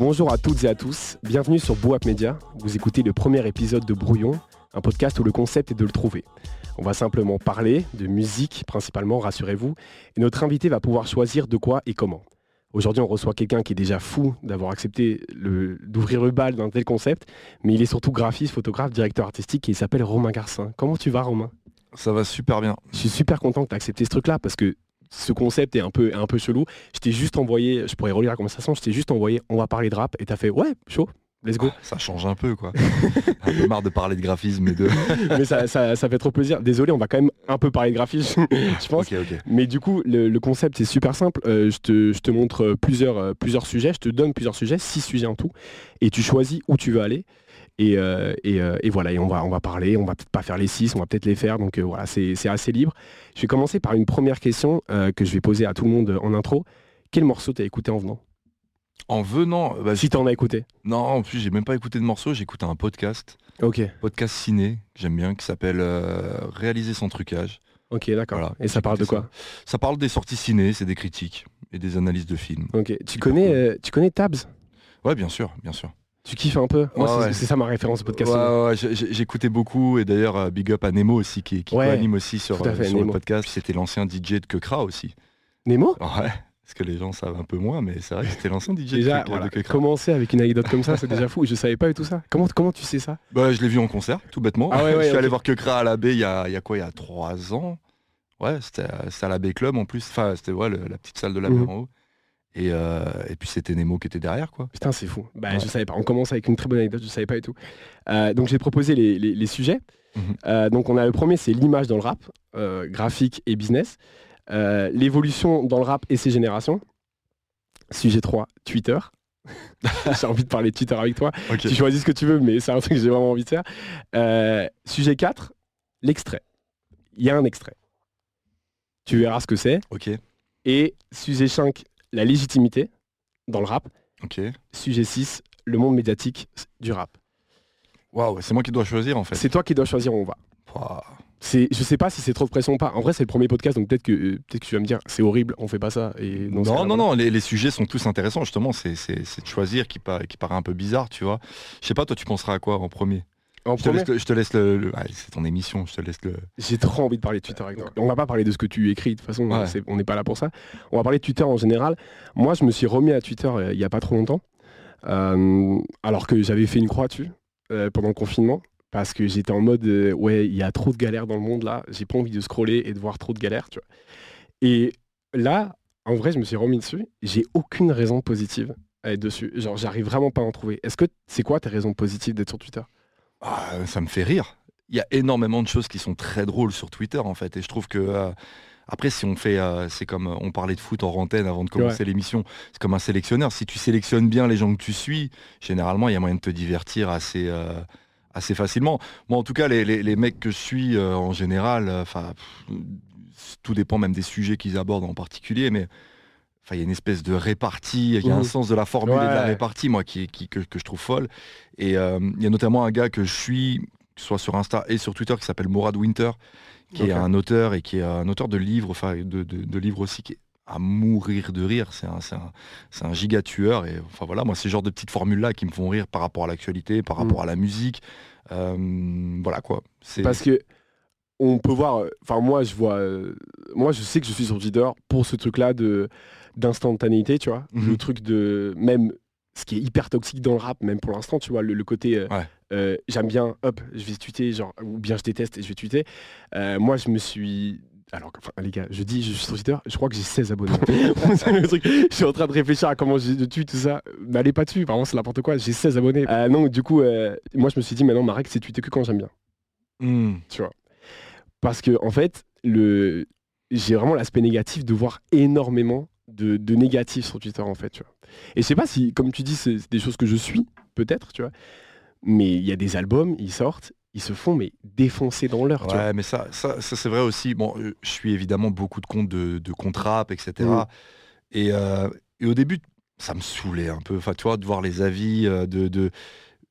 Bonjour à toutes et à tous, bienvenue sur Boap Media. Vous écoutez le premier épisode de Brouillon, un podcast où le concept est de le trouver. On va simplement parler de musique principalement, rassurez-vous, et notre invité va pouvoir choisir de quoi et comment. Aujourd'hui, on reçoit quelqu'un qui est déjà fou d'avoir accepté d'ouvrir le bal d'un tel concept, mais il est surtout graphiste, photographe, directeur artistique et il s'appelle Romain Garcin. Comment tu vas, Romain? Ça va super bien. Je suis super content que tu accepté ce truc-là parce que ce concept est un peu, un peu chelou. Je t'ai juste envoyé, je pourrais relire la conversation, je t'ai juste envoyé, on va parler de rap, et t'as fait, ouais, chaud, let's go. Ça change un peu, quoi. un peu marre de parler de graphisme et de... Mais ça, fait trop plaisir. Désolé, on va quand même un peu parler de graphisme, je pense. Mais du coup, le, concept, est super simple. Euh, je, te, je, te, montre plusieurs, euh, plusieurs sujets, je te donne plusieurs sujets, six sujets en tout, et tu choisis où tu veux aller. Euh, euh, et, voilà, et on va, on va parler, on va peut-être pas faire les six, on va peut-être les faire, donc euh, voilà, c'est assez libre. Je vais commencer par une première question que je vais poser à tout le monde en intro. Quel morceau t'as écouté en venant? En venant bah, Si t'en as écouté Non, en plus j'ai même pas écouté de morceau, j'ai écouté un podcast. Ok. Podcast ciné, que j'aime bien, qui s'appelle Réaliser sans trucage. Ok, d'accord. et ça parle de quoi? Ça. parle des sorties ciné, c'est des critiques et des analyses de films. Ok. Tu connais, tu connais Tabs? Ouais, bien sûr, bien sûr. Tu kiffes un peu? Moi, c'est ça ma référence au podcast. Ouais, j'écoutais beaucoup et d'ailleurs euh, big up à Nemo aussi qui, qui anime aussi sur, euh, le podcast. C'était l'ancien DJ de Kekra aussi. Nemo? Ouais. Parce que les gens savent un peu moins, mais c'est vrai que c'était l'ancien DJ déjà, de Kekra. Commencer avec une anecdote comme ça, c'est déjà fou. Je savais pas tout ça. Comment, comment tu sais ça? Bah, Je l'ai vu en concert, tout bêtement. Ah je suis allé voir Kekra à la baie il y a, y a quoi Il y a trois ans? Ouais, c'était à la baie club en plus. Enfin, c'était ouais, la petite salle de la baie mhm. en haut. Euh, et, puis c'était Nemo qui était derrière quoi. Putain c'est fou. Bah, Je savais pas. On commence avec une très bonne anecdote, je savais pas et tout. Euh, donc j'ai proposé les, sujets. Mhm. Euh, donc on a le premier c'est l'image dans le rap, graphique et business. L'évolution dans le rap et ses générations. Sujet 3, Twitter. j'ai envie de parler de Twitter avec toi. Tu choisis ce que tu veux, mais c'est un truc que j'ai vraiment envie de faire. sujet 4, l'extrait. Il y a un extrait. Tu verras ce que c'est. Ok. Et sujet 5, la légitimité dans le rap. Ok. Sujet 6, le monde médiatique du rap. Waouh, c'est moi qui dois choisir en fait. C'est toi qui dois choisir où on va. C'est, je sais pas si c'est trop de pression ou pas. En vrai, c'est le premier podcast, donc peut-être que, peut que tu vas me dire c'est horrible, on fait pas ça. Et non, non, non, les, sujets sont tous intéressants, justement. C'est, de choisir qui, qui paraît un peu bizarre, tu vois. Je sais pas, toi, tu penseras à quoi en premier? Je, te laisse le. c'est ton émission, je te laisse le. J'ai trop envie de parler de Twitter avec toi. On va pas parler de ce que tu écris, de toute façon, on n'est pas là pour ça. On va parler de Twitter en général. Moi, je me suis remis à Twitter euh, il y a pas trop longtemps, euh, alors que j'avais fait une croix dessus euh, pendant le confinement, parce que j'étais en mode ouais, il y a trop de galères dans le monde là, j'ai pas envie de scroller et de voir trop de galères, tu vois. Et là, en vrai, je me suis remis dessus, j'ai aucune raison positive à être dessus. Genre, j'arrive vraiment pas à en trouver. Est-ce que c'est quoi tes raisons positives d'être sur Twitter? Ah, ça me fait rire. Il y a énormément de choses qui sont très drôles sur Twitter en fait. Et je trouve que euh, après, si on fait, euh, c'est comme euh, on parlait de foot en antenne avant de commencer l'émission, c'est comme un sélectionneur. Si tu sélectionnes bien les gens que tu suis, généralement, il y a moyen de te divertir assez, assez facilement. Moi, en tout cas, les, mecs que je suis en général, enfin, tout dépend même des sujets qu'ils abordent en particulier, mais il y a une espèce de répartie, il y a un mmh. sens de la formule et de la répartie, moi, qui, que, je trouve folle. Et euh, il y a notamment un gars que je suis, soit sur Insta et sur Twitter, qui s'appelle Morad Winter, qui est un auteur et qui est un auteur de livres, enfin de, de, livres aussi, qui est à mourir de rire. C'est un, un, un, giga tueur. Et enfin voilà, moi, c'est ce genre de petites formules-là qui me font rire par rapport à l'actualité, par rapport mmh. à la musique. Euh, voilà quoi. Parce que on peut voir, enfin moi je vois, euh, moi je sais que je suis sur Twitter pour ce truc-là de d'instantanéité, tu vois. Le mhm. truc de même ce qui est hyper toxique dans le rap, même pour l'instant, tu vois, le, côté euh, euh, j'aime bien, hop, je vais tweeter, genre, ou bien je déteste et je vais tweeter. Euh, moi, je me suis. Alors, enfin, les gars, je dis, je suis sur Twitter, je crois que j'ai 16 abonnés. je suis en train de réfléchir à comment je tweet tout ça. N'allez pas dessus, vraiment, c'est n'importe quoi. J'ai 16 abonnés. non, du coup, moi, je me suis dit, maintenant, ma règle, c'est tweeter que quand j'aime bien. Hmm. Tu vois. Parce que, en fait, le... j'ai vraiment l'aspect négatif de voir énormément de, de négatif sur Twitter en fait. Tu vois. Et je sais pas si, comme tu dis, c'est des choses que je suis, peut-être, tu vois. Mais il y a des albums, ils sortent, ils se font mais défoncer dans l'heure. Ouais, mais ça, ça, c'est vrai aussi. Bon, euh, je suis évidemment beaucoup de comptes de, de etc. Mm. Et, euh, et, au début, ça me saoulait un peu. Enfin, tu vois, de voir les avis euh, de,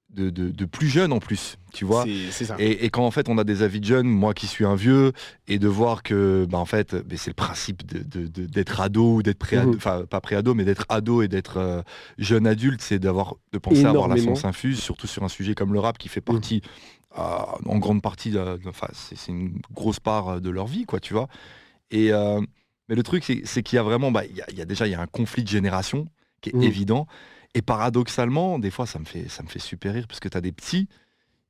de de, plus jeunes en plus, tu vois. C'est ça. Et, quand en fait on a des avis de jeunes, moi qui suis un vieux, et de voir que bah, en fait c'est le principe d'être ado ou d'être pré-ado, mhm. enfin pas pré-ado, mais d'être ado et d'être euh, jeune adulte, c'est d'avoir de penser à avoir la science infuse, surtout sur un sujet comme le rap qui fait mhm. partie, en grande partie, enfin c'est une grosse part de leur vie, quoi, tu vois. Et euh, mais le truc c'est qu'il y a vraiment, bah, il y, a, déjà il y a un conflit de génération qui est mhm. évident. Et paradoxalement, des fois, ça me fait, ça me fait super rire parce que tu as des petits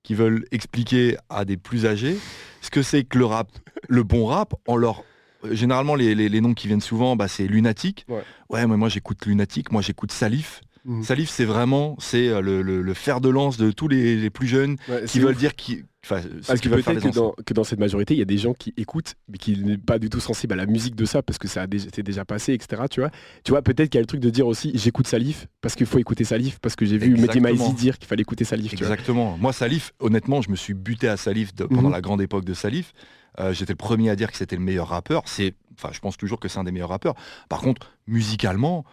qui veulent expliquer à des plus âgés ce que c'est que le rap, le bon rap, en leur généralement les, noms qui viennent souvent bah, c'est lunatique ouais, mais moi j'écoute lunatique moi j'écoute salif. Mhm. salif c'est vraiment c'est euh, le, fer de lance de tous les, plus jeunes qui veulent dire qui Parce que peut-être que dans, que dans cette majorité, il y a des gens qui écoutent, mais qui n'est pas du tout sensibles à la musique de ça, parce que ça a déjà, déjà passé, etc. Tu vois, tu vois peut-être qu'il y a le truc de dire aussi, j'écoute Salif, parce qu'il faut écouter Salif, parce que j'ai vu Mehdi Maizi dire qu'il fallait écouter Salif. Exactement. Moi, Salif, honnêtement, je me suis buté à Salif pendant mhm. la grande époque de Salif. Euh, j'étais le premier à dire que c'était le meilleur rappeur. C'est, enfin, je pense toujours que c'est un des meilleurs rappeurs. Par contre, musicalement,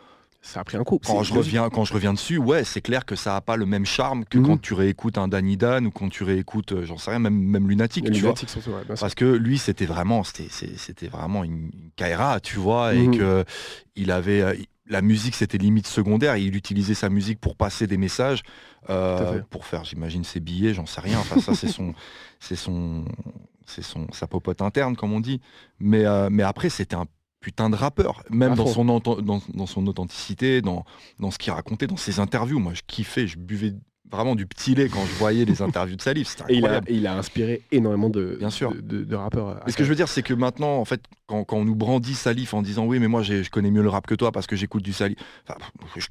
ça a pris un coup. Quand je, reviens, quand je reviens dessus, ouais, c'est clair que ça n'a pas le même charme que mhm. quand tu réécoutes un Danny Dan ou quand tu réécoutes, euh, j'en sais rien, même, même Lunatic, tu vois. Parce que lui, c'était vraiment, c'était vraiment une, Kaira, tu vois, et mhm. que il avait, euh, la musique, c'était limite secondaire. il utilisait sa musique pour passer des messages, pour faire, j'imagine, ses billets, j'en sais rien. Enfin, ça, c'est son, c'est son, c'est son, sa popote interne, comme on dit. Mais, euh, mais après, c'était un putain de rappeur, même dans son, dans, son authenticité, dans, dans ce qu'il racontait, dans ses interviews. Moi, je kiffais, je buvais vraiment du petit lait quand je voyais les interviews de Salif. Et il, a, il a inspiré énormément de, Bien sûr. de, rappeurs. ce que je veux dire, c'est que maintenant, en fait, quand, on nous brandit Salif en disant oui, mais moi je connais mieux le rap que toi parce que j'écoute du Salif.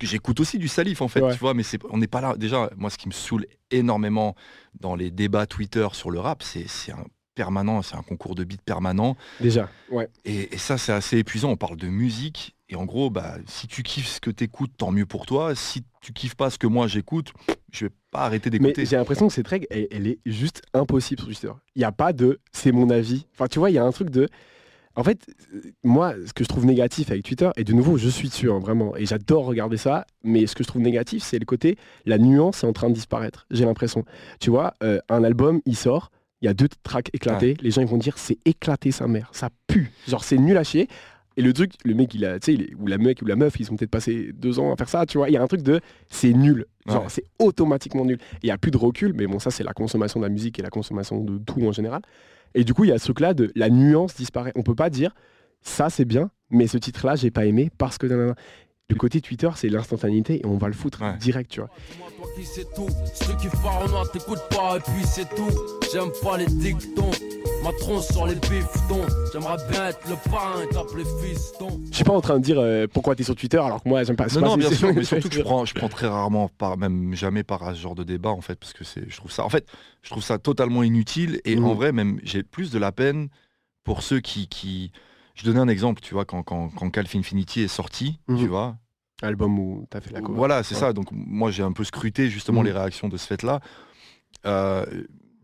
j'écoute aussi du Salif en fait, tu vois, mais on n'est pas là. Déjà, moi, ce qui me saoule énormément dans les débats Twitter sur le rap, c'est un permanent, c'est un concours de beats permanent. Déjà, ouais. Et, ça, c'est assez épuisant. On parle de musique. Et en gros, bah, si tu kiffes ce que tu écoutes, tant mieux pour toi. Si tu kiffes pas ce que moi j'écoute, je vais pas arrêter d'écouter. Mais j'ai l'impression que cette règle, elle, est juste impossible sur Twitter. Il n'y a pas de c'est mon avis. Enfin, tu vois, il y a un truc de. En fait, moi, ce que je trouve négatif avec Twitter, et de nouveau, je suis dessus, hein, vraiment, et j'adore regarder ça, mais ce que je trouve négatif, c'est le côté, la nuance est en train de disparaître, j'ai l'impression. Tu vois, euh, un album, il sort, il y a deux tracks éclatés, les gens ils vont dire c'est éclaté sa mère, ça pue, genre c'est nul à chier. Et le truc, le mec, il a, tu sais, ou la mec ou la meuf, ils ont peut-être passé deux ans à faire ça, tu vois. Il y a un truc de c'est nul, genre c'est automatiquement nul. Il y a plus de recul, mais bon, ça c'est la consommation de la musique et la consommation de tout en général. Et du coup, il y a ce truc-là de la nuance disparaît. On peut pas dire ça c'est bien, mais ce titre-là j'ai pas aimé parce que le côté Twitter, c'est l'instantanéité et on va le foutre direct, tu vois. J'aime pas les dictons. Ma sur les J'aimerais bien être le Je suis pas en train de dire euh, pourquoi tu es sur Twitter alors que moi j'aime pas. Non, non, bien sûr, mais surtout que je prends, je prends très rarement, par, même jamais par ce genre de débat en fait, parce que c'est, je trouve ça, en fait, je trouve ça totalement inutile et en mmh. vrai même j'ai plus de la peine pour ceux qui, qui, je donnais un exemple, tu vois, quand, quand, quand Calf Infinity est sorti, tu mmh. vois. Album où tu as fait la cover. Voilà, c'est ça. Donc moi j'ai un peu scruté justement mmh. les réactions de ce fait-là. Euh,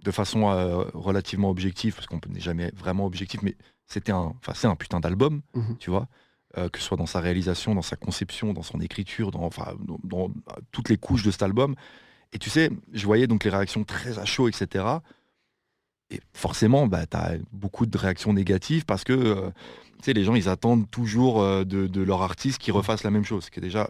de façon euh, relativement objective, parce qu'on n'est jamais vraiment objectif, mais c'était un, enfin c'est un putain d'album, mmh tu vois, euh, que ce soit dans sa réalisation, dans sa conception, dans son écriture, dans, enfin, dans, toutes les couches de cet album. Et tu sais, je voyais donc les réactions très à chaud, etc. Et forcément, bah, tu as beaucoup de réactions négatives parce que euh, les gens, ils attendent toujours de, de, leur artiste qui refasse la même chose, ce qui est déjà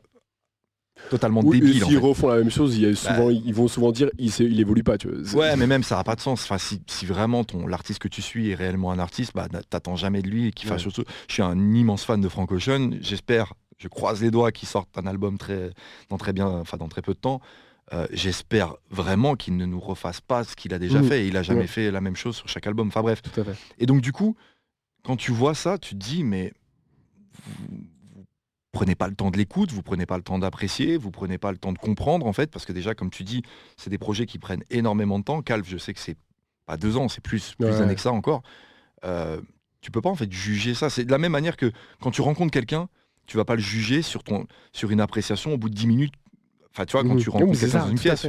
totalement débile. S'ils refont la même chose, bah. souvent, ils vont souvent dire il, il évolue pas. Tu vois. Ouais, mais même ça n'a pas de sens. Enfin, si, vraiment ton l'artiste que tu suis est réellement un artiste, bah, t'attends jamais de lui qu'il fasse Je suis un immense fan de Frank Ocean. J'espère, je croise les doigts qu'il sorte un album très, dans très bien, enfin dans très peu de temps. Euh, j'espère vraiment qu'il ne nous refasse pas ce qu'il a déjà mmh. fait. Il a jamais fait la même chose sur chaque album. Enfin bref. Et donc du coup, quand tu vois ça, tu te dis mais prenez pas le temps de l'écoute, vous prenez pas le temps d'apprécier, vous prenez pas le temps de comprendre en fait, parce que déjà, comme tu dis, c'est des projets qui prennent énormément de temps. Calve, je sais que c'est pas deux ans, c'est plus, plus d'années que ça encore. Euh, tu peux pas en fait juger ça. C'est de la même manière que quand tu rencontres quelqu'un, tu vas pas le juger sur, ton, sur une appréciation au bout de 10 minutes. Enfin, tu vois, quand mmh. tu rencontres quelqu'un dans une pièce.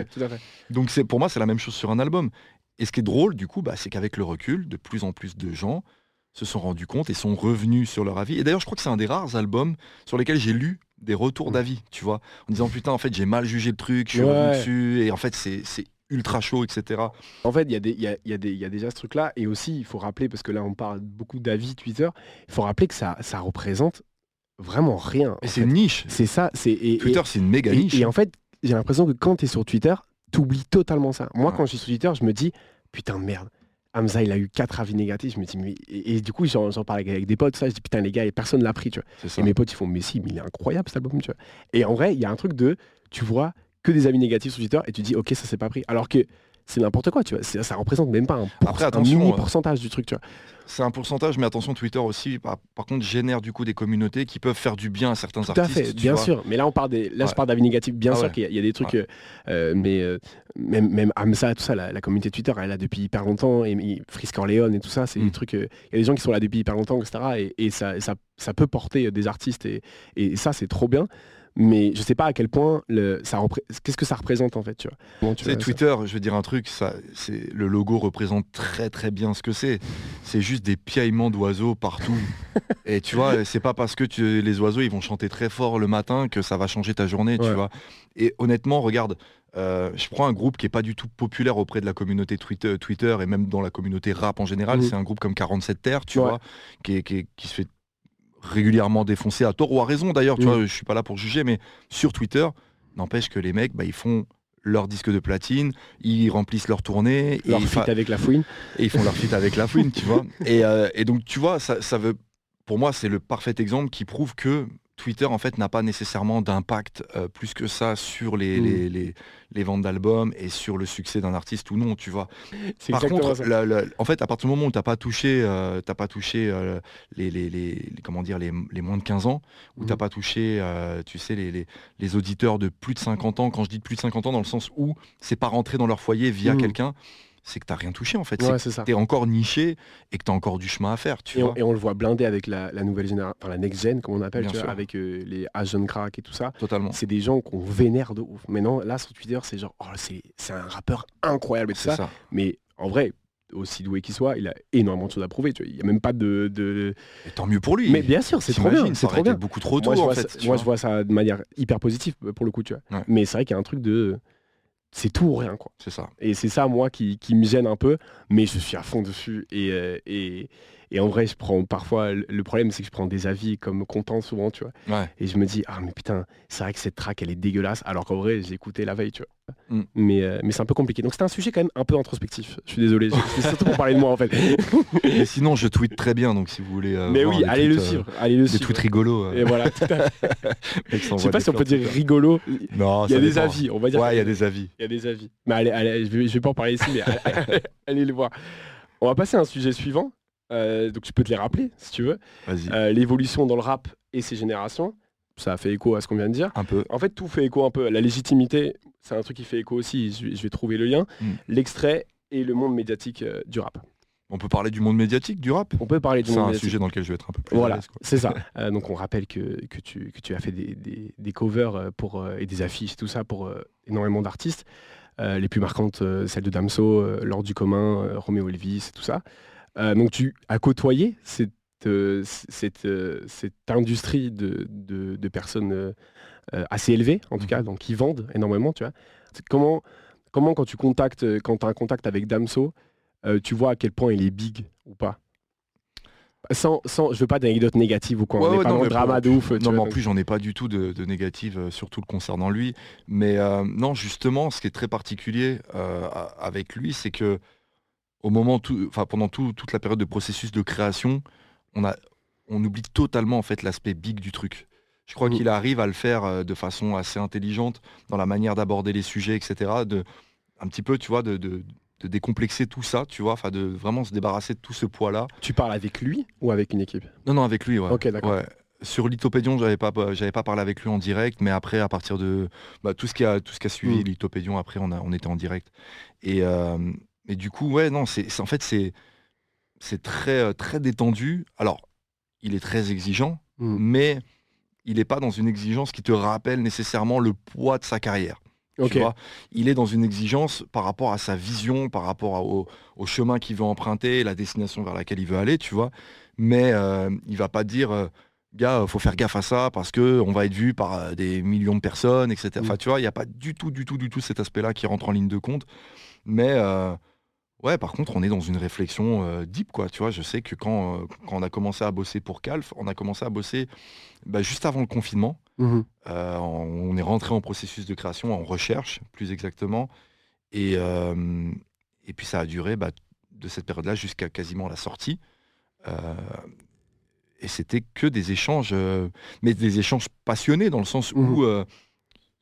Donc, c'est, pour moi, c'est la même chose sur un album. Et ce qui est drôle, du coup, bah, c'est qu'avec le recul, de plus en plus de gens se sont rendus compte et sont revenus sur leur avis. Et d'ailleurs, je crois que c'est un des rares albums sur lesquels j'ai lu des retours mm. d'avis, tu vois, en disant putain, en fait, j'ai mal jugé le truc, je suis revenu dessus, et en fait, c'est ultra chaud, etc. En fait, il y, a des, y, a, y, a y a déjà ce truc-là, et aussi, il faut rappeler, parce que là, on parle beaucoup d'avis Twitter, il faut rappeler que ça, ça représente vraiment rien. Et c'est une niche. C'est ça. c'est Twitter, c'est une méga niche. Et, en fait, j'ai l'impression que quand tu es sur Twitter, tu oublies totalement ça. Moi, quand je suis sur Twitter, je me dis, putain, merde. Hamza, il a eu quatre avis négatifs. Je me dis, mais... et, du coup, j'en parle avec, des potes, ça, je dis, putain, les gars, et personne l'a pris, tu vois. Et mes potes, ils font, mais si, mais il est incroyable cet album, tu vois. Et en vrai, il y a un truc de, tu vois que des avis négatifs sur Twitter et tu dis, ok, ça s'est pas pris. Alors que c'est n'importe quoi, tu vois. Ça représente même pas un, Après, attention, mini euh, pourcentage du truc, tu vois. C'est un pourcentage, mais attention, Twitter aussi, par, contre, génère du coup des communautés qui peuvent faire du bien à certains Tout artistes. À fait, bien sûr. Mais là, on parle des, là, je parle d'avis négatifs. Bien ah sûr qu'il y, a des trucs, euh, euh, mais même, même tout ça, la, communauté Twitter, elle est là depuis hyper longtemps. Et, Frisk Orléans et tout ça, c'est des mm. trucs. Il y a des gens qui sont là depuis hyper longtemps, etc. Et, ça, ça, ça, peut porter des artistes. Et, et ça, c'est trop bien mais je sais pas à quel point le, ça qu'est-ce que ça représente en fait tu vois. tu Twitter, je veux dire un truc, ça, c'est le logo représente très très bien ce que c'est. C'est juste des piaillements d'oiseaux partout. et tu vois, c'est pas parce que les oiseaux ils vont chanter très fort le matin que ça va changer ta journée, tu vois. Et honnêtement, regarde, euh, je prends un groupe qui est pas du tout populaire auprès de la communauté Twitter, Twitter et même dans la communauté rap en général. Mmh. C'est un groupe comme 47 Terre, tu vois, qui, qui, qui se fait régulièrement défoncé à tort ou à raison d'ailleurs, tu vois, je suis pas là pour juger, mais sur Twitter, n'empêche que les mecs, bah, ils font leur disque de platine, ils remplissent leur tournée. Leur fit avec la fouine. Et ils font leur fit avec la fouine, tu vois. Et, euh, et, donc, tu vois, ça, ça veut, pour moi, c'est le parfait exemple qui prouve que Twitter en fait n'a pas nécessairement d'impact euh, plus que ça sur les, mm. les, ventes d'albums et sur le succès d'un artiste ou non, tu vois. Par contre, en fait, à partir du moment où tu n'as pas touché, euh, pas touché euh, les, les, comment dire, les, moins de 15 ans, où tu n'as mm. pas touché, tu sais, les, auditeurs de plus de 50 ans, quand je dis de plus de 50 ans, dans le sens où c'est pas rentré dans leur foyer via mm. quelqu'un, c'est que tu n'as rien touché en fait. c'est tu es encore niché et que tu as encore du chemin à faire. Tu et, vois on, et, on, le voit blindé avec la, nouvelle génération, enfin la next gen, comme on appelle, tu vois, avec euh, les Asian Crack et tout ça. Totalement. C'est des gens qu'on vénère de ouf. Maintenant, là sur Twitter, c'est genre, oh, c'est un rappeur incroyable et tout ça. Mais en vrai, aussi doué qu'il soit, il a énormément de choses à prouver. Tu vois. Il n'y a même pas de. de... tant mieux pour lui. Mais bien sûr, c'est trop bien. C'est trop bien. beaucoup trop tôt. Moi, je, vois, ça, moi je vois ça de manière hyper positive pour le coup. Tu vois. Mais c'est vrai qu'il y a un truc de c'est tout ou rien quoi. C'est ça. Et c'est ça moi qui, me gêne un peu, mais je suis à fond dessus et, euh, et, et en vrai je prends parfois le problème c'est que je prends des avis comme content souvent tu vois. Et je me dis ah mais putain c'est vrai que cette track elle est dégueulasse alors qu'en vrai j'ai écouté la veille tu vois. Mm. Mais, euh, mais c'est un peu compliqué. Donc c'est un sujet quand même un peu introspectif. Je suis désolé, c'est surtout pour parler de moi en fait. Mais sinon je tweete très bien donc si vous voulez. Euh, mais oui, allez le suivre, allez le des tweets rigolos. Et voilà. je sais pas si on peut dire rigolo. Non, il y a des avis, on va dire. Ouais, il y a des avis. Il y a des avis. Mais allez, allez je, vais, vais pas en parler ici, mais allez, le voir. On va passer à un sujet suivant. Euh, donc tu peux te les rappeler si tu veux. Vas-y. L'évolution dans le rap et ses générations ça fait écho à ce qu'on vient de dire. Un peu. En fait, tout fait écho un peu. La légitimité, c'est un truc qui fait écho aussi. Je, vais trouver le lien. Hmm. L'extrait et le monde médiatique euh, du rap. On peut parler du monde médiatique du rap? On peut parler du monde médiatique. C'est un sujet dans lequel je vais être un peu plus Voilà, c'est ça. Euh, donc on rappelle que, que, tu, que tu as fait des, des, covers euh, pour, et des affiches, tout ça pour énormément d'artistes. les plus marquantes, celles de Damso, Lors du commun, Roméo Elvis, tout ça. Donc tu as côtoyé cette euh, cette, euh, cette, industrie de, de, personnes euh, assez élevées, en tout cas, donc qui vendent énormément, tu vois. Comment, comment quand tu contactes, quand as un contact avec Damso, tu vois à quel point il est big ou pas? Sans, sans, je veux pas d'anecdotes négatives ou quoi, on pas dans le drama de ouf. Non, mais en plus, j'en ai pas du tout de, de négatives, surtout le concernant lui. Mais non, justement, ce qui est très particulier avec lui, c'est que au moment tout, pendant toute la période de processus de création, on, a, on oublie totalement en fait l'aspect big du truc. Je crois mm. qu'il arrive à le faire euh, de façon assez intelligente dans la manière d'aborder les sujets, etc. De, un petit peu, tu vois, de, de, décomplexer tout ça, tu vois, enfin de vraiment se débarrasser de tout ce poids-là. Tu parles avec lui ou avec une équipe? Non, non, avec lui, ouais. Ok, d'accord. Sur Lithopédion, j'avais pas, j'avais pas parlé avec lui en direct, mais après, à partir de bah, tout ce qui a, tout ce qui a suivi mm. Lithopédion, après, on, a, on était en direct. Et, euh, et du coup, ouais, non, c'est, en fait, c'est, c'est très, euh, très détendu. Alors, il est très exigeant, mm. mais il n'est pas dans une exigence qui te rappelle nécessairement le poids de sa carrière. il est dans une exigence par rapport à sa vision, par rapport au, chemin qu'il veut emprunter, la destination vers laquelle il veut aller, tu vois. Mais euh, il va pas dire, euh, gars, faut faire gaffe à ça parce que on va être vu par des millions de personnes, etc. Mm. Enfin, tu vois, il n'y a pas du tout, du tout, du tout cet aspect-là qui rentre en ligne de compte. Mais ouais, par contre, on est dans une réflexion deep, quoi. Tu vois, je sais que quand, quand, on a commencé à bosser pour Calf, on a commencé à bosser bah, juste avant le confinement. Mmh on est rentré en processus de création, en recherche, plus exactement. Et, et puis ça a duré bah, de cette période-là jusqu'à quasiment la sortie. et c'était que des échanges, mais des échanges passionnés dans le sens mmh où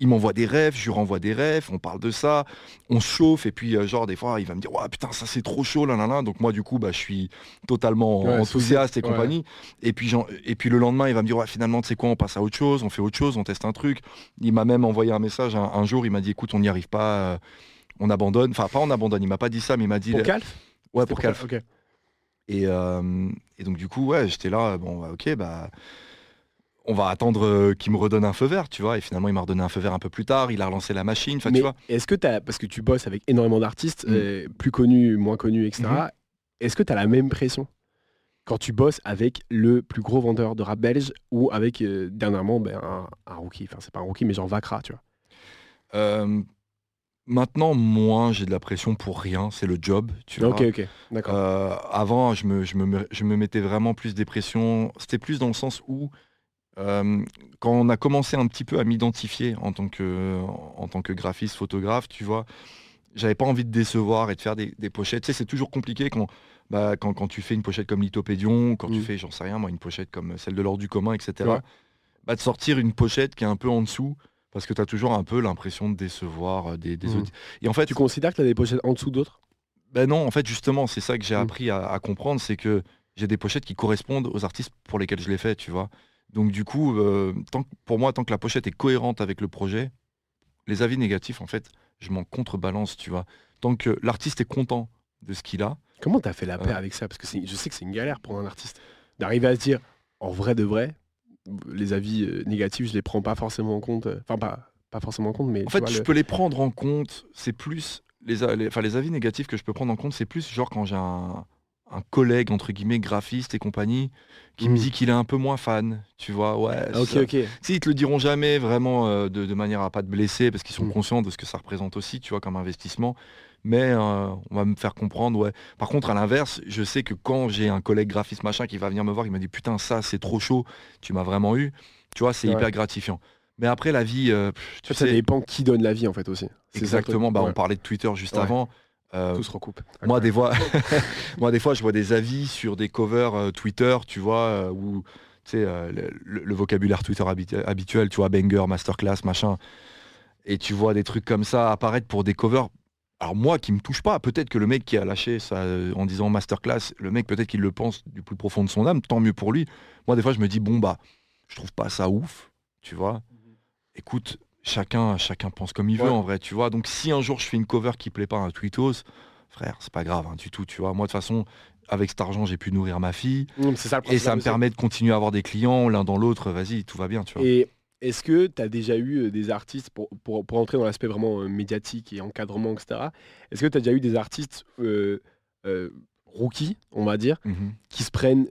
il m'envoie des rêves, je lui renvoie des rêves, on parle de ça, on se chauffe, et puis genre des fois il va me dire ouais putain ça c'est trop chaud là, là, là. donc moi du coup bah je suis totalement enthousiaste et compagnie, et puis et puis le lendemain il va me dire ouais finalement tu sais quoi on passe à autre chose, on fait autre chose, on teste un truc, il m'a même envoyé un message un, jour, il m'a dit écoute on n'y arrive pas, on abandonne. Enfin, pas on abandonne, il m'a pas dit ça, mais il m'a dit. Pour Calf? Ouais, pour Calf. Et, euh, et, donc, du coup, ouais, j'étais là, bon, bah, ok, bah. On va attendre euh, qu'il me redonne un feu vert, tu vois. Et finalement, il m'a redonné un feu vert un peu plus tard. Il a relancé la machine, tu vois. Est-ce que tu as, parce que tu bosses avec énormément d'artistes, mm. euh, plus connus, moins connus, etc. Mm-hmm. Est-ce que tu as la même pression quand tu bosses avec le plus gros vendeur de rap belge ou avec dernièrement ben, un, un, rookie, enfin c'est pas un rookie mais genre Vacra, tu vois? Maintenant, moins, j'ai de la pression pour rien, c'est le job, tu vois. Ok, ok, d'accord. Euh, avant, je me, je, me, je me mettais vraiment plus des pressions. C'était plus dans le sens où, euh, quand on a commencé un petit peu à m'identifier en, tant que, en tant que graphiste, photographe, tu vois, j'avais pas envie de décevoir et de faire des, pochettes. Tu sais, c'est toujours compliqué quand, bah, quand, quand, tu fais une pochette comme Lithopédion, quand tu mm. fais, j'en sais rien, moi, une pochette comme celle de l'ordre du commun, etc. Bah, de sortir une pochette qui est un peu en dessous parce que tu as toujours un peu l'impression de décevoir euh, des, des mmh. Et en fait, tu considères que tu as des pochettes en dessous d'autres? Ben non, en fait, justement, c'est ça que j'ai mmh. appris à, comprendre, c'est que j'ai des pochettes qui correspondent aux artistes pour lesquels je les fais, tu vois. Donc du coup, euh, tant, pour moi, tant que la pochette est cohérente avec le projet, les avis négatifs, en fait, je m'en contrebalance, tu vois. Tant que l'artiste est content de ce qu'il a. Comment tu as fait la paix euh. avec ça? Parce que je sais que c'est une galère pour un artiste d'arriver à se dire, en vrai de vrai, les avis euh, négatifs, je les prends pas forcément en compte. Enfin, pas, pas forcément en compte, mais. En fait, je peux les prendre en compte. C'est plus. Les, les avis négatifs que je peux prendre en compte, c'est plus genre quand j'ai un, un, collègue, entre guillemets, graphiste et compagnie, qui me hmm. dit qu'il est un peu moins fan. Tu vois, ouais. Ah, ok, ok. Si, ils te le diront jamais vraiment euh, de, manière à pas te blesser, parce qu'ils sont hmm. conscients de ce que ça représente aussi, tu vois, comme investissement mais on va me faire comprendre, ouais. Par contre, à l'inverse, je sais que quand j'ai un collègue graphiste machin qui va venir me voir, il m'a dit putain, ça c'est trop chaud, tu m'as vraiment eu, tu vois, c'est hyper gratifiant. Mais après, la vie. Euh, tu ça dépend qui donne la vie, en fait, aussi. Exactement. Bah, On parlait de Twitter juste avant. Euh, Tout se recoupe. Moi des, fois, moi, des fois, je vois des avis sur des covers euh, Twitter, tu vois, où tu sais, le, vocabulaire Twitter habituel, tu vois, banger, masterclass, machin. Et tu vois des trucs comme ça apparaître pour des covers. Alors moi qui me touche pas, peut-être que le mec qui a lâché ça en disant masterclass, le mec peut-être qu'il le pense du plus profond de son âme, tant mieux pour lui. Moi des fois je me dis bon bah je trouve pas ça ouf, tu vois. Écoute, chacun, chacun pense comme il veut en vrai, tu vois. Donc si un jour je fais une cover qui plaît pas à un tweetos, frère, c'est pas grave hein, du tout, tu vois. Moi de toute façon, avec cet argent, j'ai pu nourrir ma fille. et ça me permet de continuer à avoir des clients l'un dans l'autre. Vas-y, tout va bien, tu vois. Et est-ce que tu as déjà eu euh, des artistes, pour, pour, entrer dans l'aspect vraiment euh, médiatique et encadrement, etc., est-ce que tu as déjà eu des artistes euh, rookies, on va dire, mmh qui se prennent,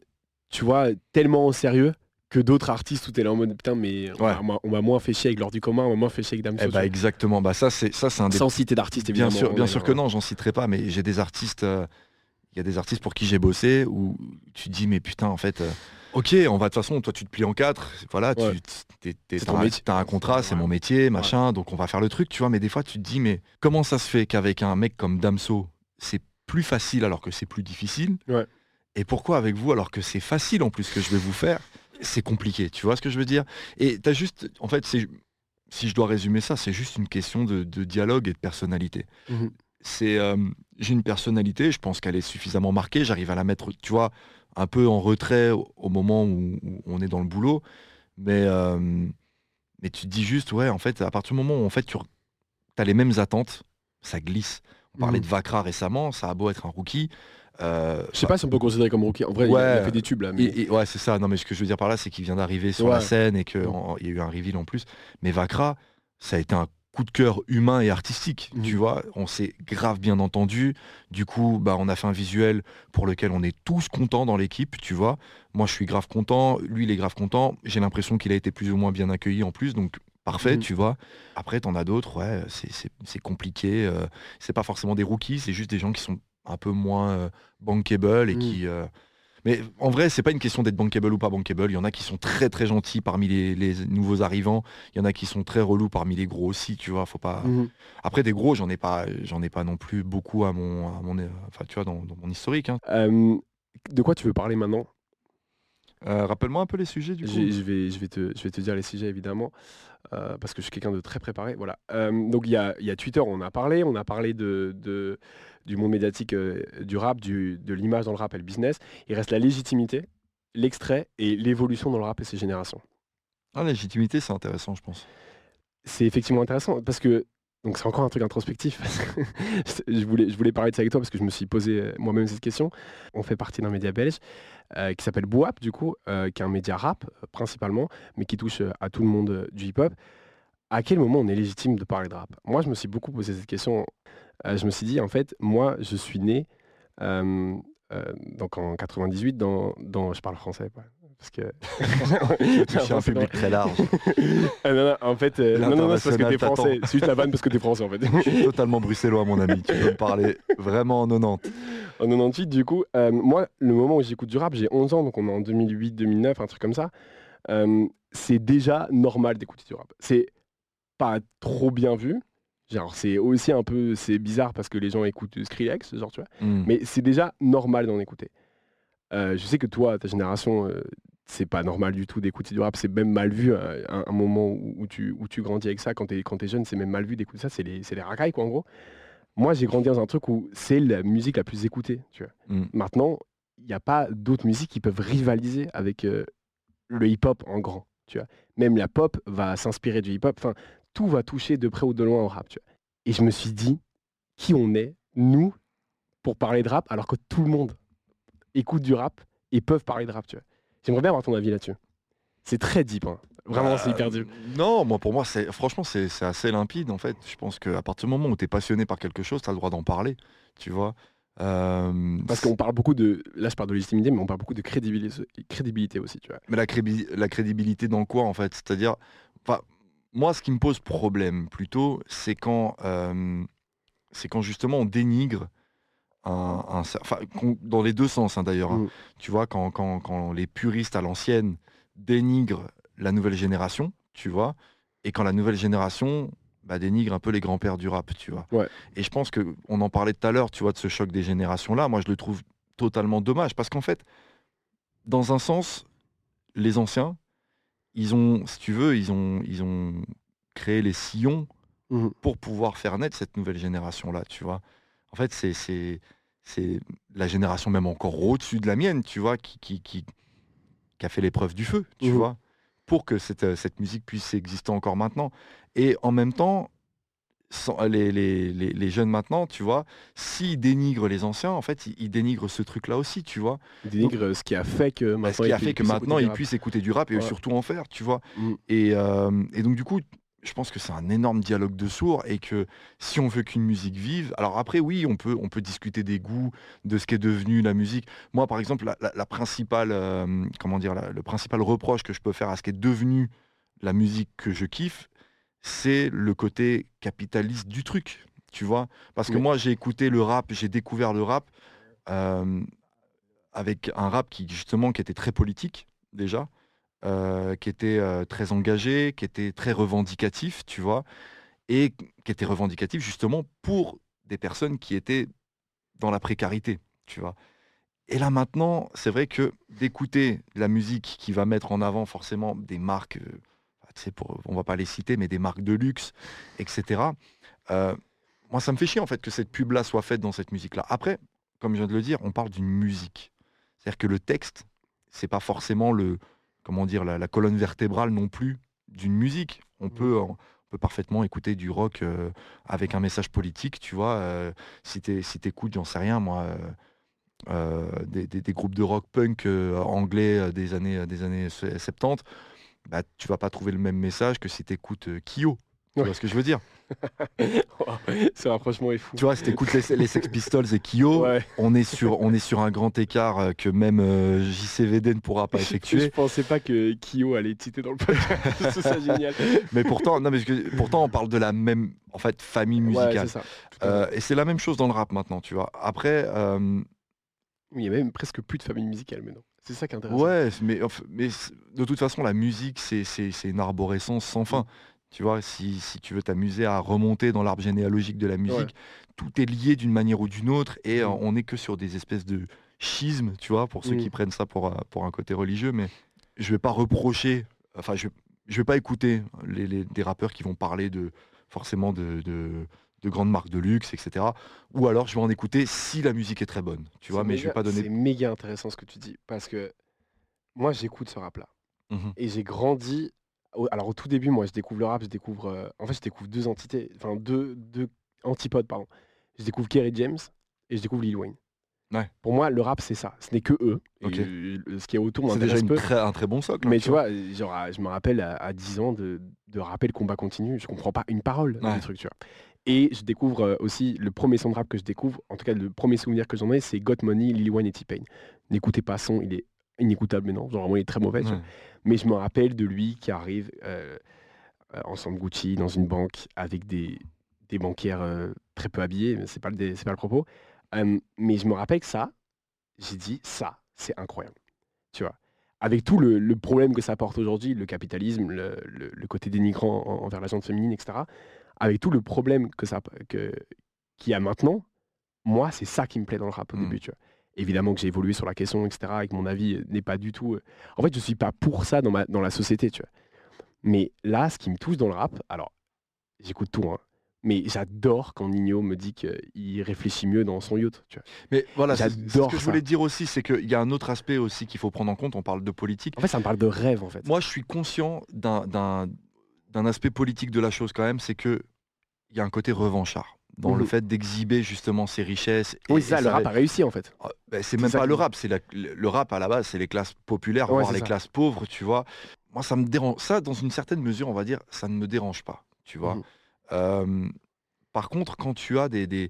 tu vois, tellement au sérieux que d'autres artistes où tu es là en mode putain mais on m'a moins fait chier avec l'ordre du commun, on m'a moins fait chier avec Damso. Eh bah exactement, bah ça c'est ça c'est un des... Sans citer d'artistes évidemment. Bien sûr, bien sûr que non, j'en citerai pas, mais j'ai des artistes, il y a des artistes pour qui j'ai bossé où tu te dis mais putain en fait ok on va de toute façon toi tu te plies en quatre, voilà, tu as, un contrat, c'est mon métier, machin, donc on va faire le truc, tu vois, mais des fois tu te dis mais comment ça se fait qu'avec un mec comme Damso c'est plus facile alors que c'est plus difficile Et pourquoi avec vous alors que c'est facile en plus que je vais vous faire c'est compliqué, tu vois ce que je veux dire? Et tu as juste, en fait, si je dois résumer ça, c'est juste une question de, dialogue et de personnalité. Mmh c'est, euh, j'ai une personnalité, je pense qu'elle est suffisamment marquée, j'arrive à la mettre, tu vois, un peu en retrait au, moment où, on est dans le boulot, mais, euh, mais tu te dis juste, ouais, en fait, à partir du moment où en fait, tu as les mêmes attentes, ça glisse. On parlait mmh. de Vakra récemment, ça a beau être un rookie, euh, je sais pas si on peut considérer comme rookie. En vrai, il, a, fait des tubes là. ouais, c'est ça. Non, mais ce que je veux dire par là, c'est qu'il vient d'arriver sur la scène et qu'il y a eu un reveal en plus. Mais Vakra, ça a été un coup de cœur humain et artistique, Mhm. tu vois. On s'est grave bien entendu. Du coup, bah, on a fait un visuel pour lequel on est tous contents dans l'équipe, tu vois. Moi, je suis grave content. Lui, il est grave content. J'ai l'impression qu'il a été plus ou moins bien accueilli en plus, donc parfait, Mhm. tu vois. Après, t'en as d'autres, ouais, c'est compliqué. euh, c'est pas forcément des rookies, c'est juste des gens qui sont un peu moins euh, bankable et Mhm. qui. euh, mais en vrai, c'est pas une question d'être bankable ou pas bankable. Il y en a qui sont très très gentils parmi les, les nouveaux arrivants. Il y en a qui sont très relous parmi les gros aussi, tu vois. Faut pas. Mhm. Après des gros, j'en ai pas, j'en ai pas non plus beaucoup à mon, à mon, enfin tu vois, dans, dans mon historique. hein. Euh, de quoi tu veux parler maintenant? Euh, Rappelle-moi un peu les sujets du coup. Je, vais, je, vais te, je vais te dire les sujets évidemment, euh, parce que je suis quelqu'un de très préparé. Voilà. Euh, donc il y a, il y a Twitter, on a parlé, on a parlé de, de- du monde médiatique du rap, du, de l'image dans le rap et le business. Il reste la légitimité, l'extrait et l'évolution dans le rap et ses générations. Ah, la légitimité, c'est intéressant, je pense. C'est effectivement intéressant parce que donc c'est encore un truc introspectif. parce que je, voulais, je voulais parler de ça avec toi parce que je me suis posé moi-même cette question. On fait partie d'un média belge euh, qui s'appelle Boap, du coup, euh, qui est un média rap euh, principalement, mais qui touche à tout le monde du hip-hop. À quel moment on est légitime de parler de rap? Moi, je me suis beaucoup posé cette question. Je me suis dit, en fait, moi, je suis né donc en 98 dans, dans... Je parle français, parce que... Suis un public très large. Ah, non, non, en fait, euh, non, non, non, c'est parce que t'es français. C'est juste la vanne parce que t'es français, en fait. Je suis totalement bruxellois, mon ami. Tu peux me parler vraiment en 90. En 98, du coup, euh, moi, le moment où j'écoute du rap, j'ai 11 ans, donc on est en 2008, 2009, un truc comme ça. Euh, c'est déjà normal d'écouter du rap. C'est pas trop bien vu. Genre, c'est aussi un peu, c'est bizarre parce que les gens écoutent Skrillex, genre, tu vois. Hmm. Mais c'est déjà normal d'en écouter. Euh, je sais que toi, ta génération, euh, c'est pas normal du tout d'écouter du rap. C'est même mal vu euh, un, un moment où, où tu, où tu grandis avec ça. Quand t'es quand es jeune, c'est même mal vu d'écouter ça. C'est les, c'est les racailles, quoi, en gros. Moi, j'ai grandi dans un truc où c'est la musique la plus écoutée, tu vois. Mm. Maintenant, il n'y a pas d'autres musiques qui peuvent rivaliser avec euh, le hip-hop en grand, tu vois. Même la pop va s'inspirer du hip-hop. Enfin, tout va toucher de près ou de loin au rap, tu vois. Et je me suis dit, qui on est, nous, pour parler de rap, alors que tout le monde écoute du rap et peuvent parler de rap, tu vois. J'aimerais bien avoir ton avis là-dessus. C'est très deep, hein. Vraiment, c'est Bah, hyper deep. Non, moi pour moi, c'est franchement, c'est c'est assez limpide en fait. Je pense qu'à partir du moment où tu es passionné par quelque chose, tu as le droit d'en parler, tu vois. Euh, Parce qu'on parle beaucoup de, là je parle de légitimité, mais on parle beaucoup de crédibilité, crédibilité aussi, tu vois. Mais la, crébi- la crédibilité dans quoi en fait? C'est-à-dire, enfin, moi ce qui me pose problème plutôt, c'est quand, euh, c'est quand justement on dénigre un, un cer- enfin, qu'on- dans les deux sens hein, d'ailleurs. hein. Mm. Tu vois, quand, quand- quand les puristes à l'ancienne dénigrent la nouvelle génération, tu vois, et quand la nouvelle génération bah, dénigre un peu les grands-pères du rap, tu vois. Ouais. Et je pense que on en parlait tout à l'heure, tu vois, de ce choc des générations-là. Moi, je le trouve totalement dommage parce qu'en fait, dans un sens, les anciens, ils ont, si tu veux, ils ont, ils ont créé les sillons Mhm. pour pouvoir faire naître cette nouvelle génération-là, tu vois. En fait, c'est, la génération même encore au-dessus de la mienne, tu vois, qui, qui, qui, qui a fait l'épreuve du feu, tu Mhm. vois, pour que cette, euh, cette musique puisse exister encore maintenant. Et en même temps, sans- les, les, les, les jeunes maintenant, tu vois, s'ils dénigrent les anciens, en fait, ils, ils dénigrent ce truc-là aussi, tu vois. Il dénigre euh, ce qui a fait que maintenant. ce qui ils a pu- fait que puissent maintenant écouter du ils rap. puissent écouter du rap et Ouais. surtout en faire, tu vois. Mm. Et, euh, et donc du coup, je pense que c'est un énorme dialogue de sourds et que si on veut qu'une musique vive, alors après oui, on peut, on peut discuter des goûts, de ce qu'est devenu la musique. Moi par exemple, la, la- la principale, euh, comment dire, la- le principal reproche que je peux faire à ce qu'est devenu la musique que je kiffe, c'est le côté capitaliste du truc, tu vois. Parce que Oui. moi j'ai écouté le rap, j'ai découvert le rap euh, avec un rap qui justement qui était très politique déjà, euh, qui était euh, très engagé, qui était très revendicatif, tu vois, et qui était revendicatif justement pour des personnes qui étaient dans la précarité, tu vois. Et là maintenant, c'est vrai que d'écouter la musique qui va mettre en avant forcément des marques, euh, bah, tu sais, pour, on va pas les citer, mais des marques de luxe, etc. euh, moi, ça me fait chier en fait que cette pub-là soit faite dans cette musique-là. Après, comme je viens de le dire, on parle d'une musique. C'est-à-dire que le texte, c'est pas forcément le, comment dire, la, la colonne vertébrale non plus d'une musique. On peut, on peut parfaitement écouter du rock euh, avec un message politique, tu vois. euh, si tu si t'écoutes, j'en sais rien, moi, euh, des, des- des groupes de rock punk anglais des années, des années 70, bah, tu vas pas trouver le même message que si tu écoutes Kyo. Tu Ouais. vois ce que je veux dire Ce rapprochement est fou. Tu vois, si t'écoutes les, les Sex Pistols et Kyo, on, est sur, on est sur un grand écart euh, que même euh, JCVD ne pourra pas effectuer. Je, pensais pas que Kyo allait citer dans le podcast. C'est ça génial. Mais pourtant, non, mais pourtant, on parle de la même en fait, famille musicale. Euh, et c'est la même chose dans le rap maintenant, tu vois. Après. Il y a même presque plus de famille musicale maintenant. C'est ça qui est intéressant. Ouais, mais, mais de toute façon, la musique, c'est une arborescence sans fin. Tu vois, si, tu veux t'amuser à remonter dans l'arbre généalogique de la musique, tout est lié d'une manière ou d'une autre et euh, mm. on n'est que sur des espèces de schismes, tu vois, pour ceux qui mm. prennent ça pour, euh, pour un côté religieux. Mais je vais pas reprocher, enfin, je, je vais pas écouter les, des rappeurs qui vont parler de forcément de, de, grandes marques de luxe, etc. Ou alors je vais en écouter si la musique est très bonne, tu vois, mais je vais pas donner. C'est méga intéressant ce que tu dis parce que moi j'écoute ce rap-là. Mmh et j'ai grandi alors au tout début, moi, je découvre le rap, je découvre, euh, en fait, je découvre deux entités, enfin deux, deux antipodes, pardon. Je découvre Kerry James et je découvre Lil Wayne. Ouais. Pour moi, le rap, c'est ça. Ce n'est que eux. ce qui est autour C'est déjà un très bon socle. Hein, Mais tu vois, genre, je me rappelle à, 10 ans de, de rapper le combat continu. Je comprends pas une parole du truc, tu vois. Et je découvre euh, aussi le premier son de rap que je découvre, en tout cas le premier souvenir que j'en ai, c'est Got Money, Lil Wayne et T-Pain. N'écoutez pas son, il est inécoutable maintenant. Genre vraiment, il est très mauvais. Mais je me rappelle de lui qui arrive euh, euh en Gucci dans une banque avec des, des banquières euh, très peu habillées, mais c'est pas, le, pas le propos. Euh, mais je me rappelle que ça, j'ai dit, ça, c'est incroyable. Tu vois avec tout le, problème que ça apporte aujourd'hui, le capitalisme, le, le, côté dénigrant envers la gente féminine, etc., avec tout le problème que ça, que, qu'il y a maintenant, moi, c'est ça qui me plaît dans le rap au mmh. début, tu vois évidemment que j'ai évolué sur la question, etc. Et que mon avis n'est pas du tout. Euh, en fait, je suis pas pour ça dans, ma, dans la société, tu vois. Mais là, ce qui me touche dans le rap, alors, j'écoute tout, hein, mais j'adore quand Nino me dit qu'il réfléchit mieux dans son yacht. Tu vois. Mais voilà, j'adore. Ce que je voulais dire aussi, c'est qu'il y a un autre aspect aussi qu'il faut prendre en compte. On parle de politique. En fait, ça me parle de rêve, en fait. Moi, je suis conscient d'un aspect politique de la chose quand même, c'est que il y a un côté revanchard dans le fait d'exhiber justement ses richesses. Oui, ça, le rap a réussi en fait. Ah, ben, c'est même pas le rap, c'est le rap à la base, c'est les classes populaires, voire les classes pauvres, tu vois. Moi, ça me dérange. Ça, dans une certaine mesure, on va dire, ça ne me dérange pas, tu vois. Mhm. Euh, par contre, quand tu as des, des,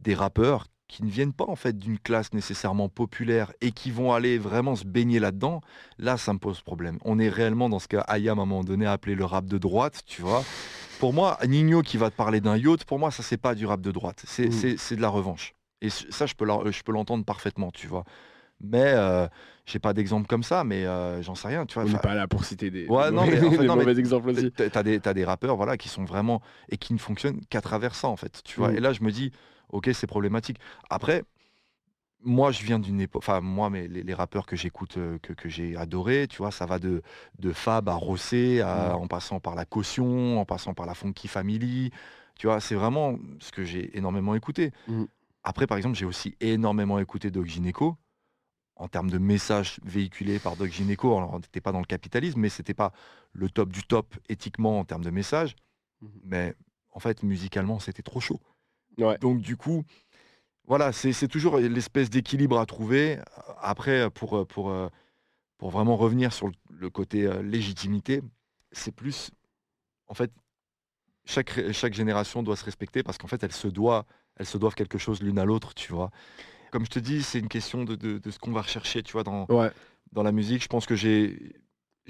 des rappeurs qui ne viennent pas en fait d'une classe nécessairement populaire et qui vont aller vraiment se baigner là-dedans, là ça me pose problème. On est réellement dans ce qu'Aya à un moment donné a appelé le rap de droite, tu vois. Pour moi, Nino qui va te parler d'un yacht, pour moi ça c'est pas du rap de droite, c'est mm. de la revanche. Et ça je peux l'entendre parfaitement, tu vois. Mais euh, j'ai pas d'exemple comme ça, mais euh, j'en sais rien. Tu vois, On n'est pas là pour citer des, ouais, non, mais, mauvais exemples aussi. Tu as, des rappeurs voilà, qui sont vraiment. et qui ne fonctionnent qu'à travers ça, en fait. Tu vois. Mm. Et là, je me dis, ok, c'est problématique. Après, moi, je viens d'une époque, enfin, moi, mais les, rappeurs que j'écoute, euh, que, j'ai adoré, tu vois, ça va de, de Fab à Rossé, mm. en passant par la Caution, en passant par la Funky Family. Tu vois, c'est vraiment ce que j'ai énormément écouté. Mm. Après, par exemple, j'ai aussi énormément écouté Doc Gineco en termes de messages véhiculés par Doc Gineco. Alors, on n'était pas dans le capitalisme, mais c'était pas le top du top éthiquement en termes de messages. Mm. Mais en fait, musicalement, c'était trop chaud. Donc du coup, voilà, c'est toujours l'espèce d'équilibre à trouver. Après, pour, pour, pour vraiment revenir sur le côté euh, légitimité, c'est plus, en fait, chaque, chaque génération doit se respecter parce qu'en fait, elles se, doivent, elles se doivent quelque chose l'une à l'autre, tu vois. Comme je te dis, c'est une question de, de, ce qu'on va rechercher, tu vois, dans, dans la musique. Je pense que j'ai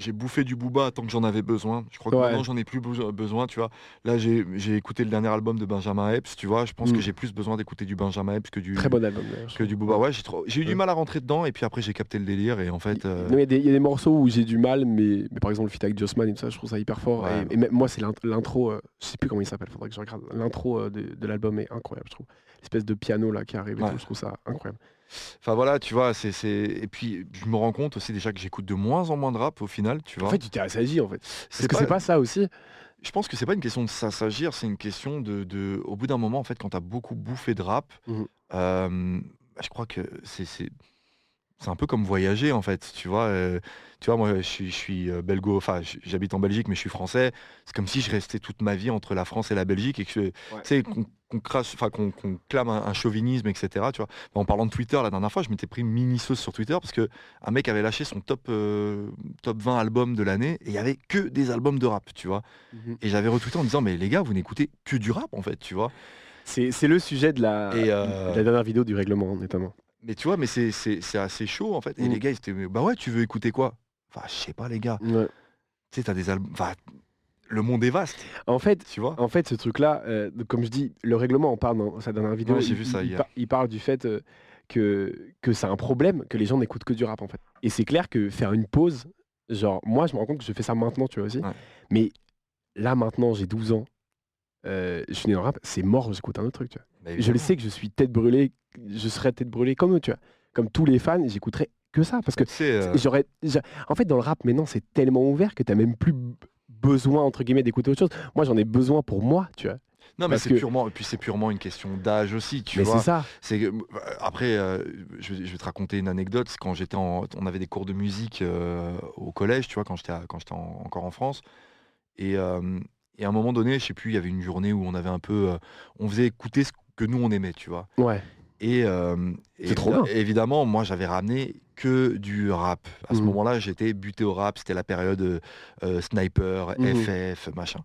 j'ai bouffé du Booba tant que j'en avais besoin. Je crois que maintenant j'en ai plus besoin, tu vois. Là j'ai écouté le dernier album de Benjamin Epps, tu vois. Je pense que mm. j'ai plus besoin d'écouter du Benjamin Epps que du très bon album que du Booba. Ouais, j'ai eu du mal à rentrer dedans et puis après j'ai capté le délire et en fait. Euh, il, y, a des, morceaux où j'ai du mal, mais, mais par exemple le feat avec Jossman et tout ça, je trouve ça hyper fort. Et, moi c'est l'intro, euh, je sais plus comment il s'appelle, faudrait que je regarde. L'intro euh, de, l'album est incroyable, je trouve. L'espèce de piano là qui arrive, et tout, je trouve ça incroyable. Enfin voilà, tu vois, c'est, et puis je me rends compte aussi déjà que j'écoute de moins en moins de rap au final, tu vois. En fait, tu t'es assagi en fait. C'est que c'est pas ça aussi. Je pense que c'est pas une question de s'assagir, c'est une question de, au bout d'un moment en fait, quand t'as beaucoup bouffé de rap, mmh euh, je crois que c'est, c'est un peu comme voyager en fait, tu vois. Euh, tu vois, moi, je suis, euh, belgo, enfin, j'habite en Belgique, mais je suis français. C'est comme si je restais toute ma vie entre la France et la Belgique et que, tu sais, qu'on crache, enfin, qu'on clame un, chauvinisme, etc. Tu vois. En parlant de Twitter, la dernière fois, je m'étais pris mini sauce sur Twitter parce que un mec avait lâché son top, euh, top 20 albums de l'année et il y avait que des albums de rap, tu vois. Mhm. Et j'avais retweeté en disant, mais les gars, vous n'écoutez que du rap, en fait, tu vois. C'est le sujet de la, de la dernière vidéo du règlement, notamment. Mais tu vois, mais c'est assez chaud en fait. Et mm. les gars, ils étaient, bah ouais, tu veux écouter quoi? Enfin, je sais pas, les gars. Tu sais, t'as des albums. Enfin, le monde est vaste. En fait, tu vois. En fait, ce truc-là, euh, comme je dis, le règlement, on parle dans sa dernière vidéo. j'ai vu ça il, il, parle du fait euh, que, que c'est un problème que les gens n'écoutent que du rap en fait. Et c'est clair que faire une pause, genre, moi, je me rends compte que je fais ça maintenant, tu vois aussi. Mais là, maintenant, j'ai 12 ans. Euh, je suis né dans le rap, c'est mort, j'écoute un autre truc, tu vois. Bah, je le sais que je suis tête brûlée, je serais tête brûlée comme eux, tu vois. Comme tous les fans, j'écouterais que ça. Parce que euh, j'aurais. En fait, dans le rap, maintenant, c'est tellement ouvert que tu même plus besoin, entre guillemets, d'écouter autre chose. Moi, j'en ai besoin pour moi, tu vois. Non, mais c'est purement, et puis c'est purement une question d'âge aussi, tu mais vois. C'est ça. C'est euh, après, je, vais, te raconter une anecdote. Quand j'étais, on avait des cours de musique au collège, tu vois, quand j'étais, quand j'étais encore en France, et, et, à un moment donné, je sais plus, il y avait une journée où on avait un peu, on faisait écouter ce que nous on aimait, tu vois. Ouais. Et, euh, trop évidemment, moi j'avais ramené que du rap. À ce mmh. moment-là, j'étais buté au rap. C'était la période euh, Sniper, FF, mmh. machin.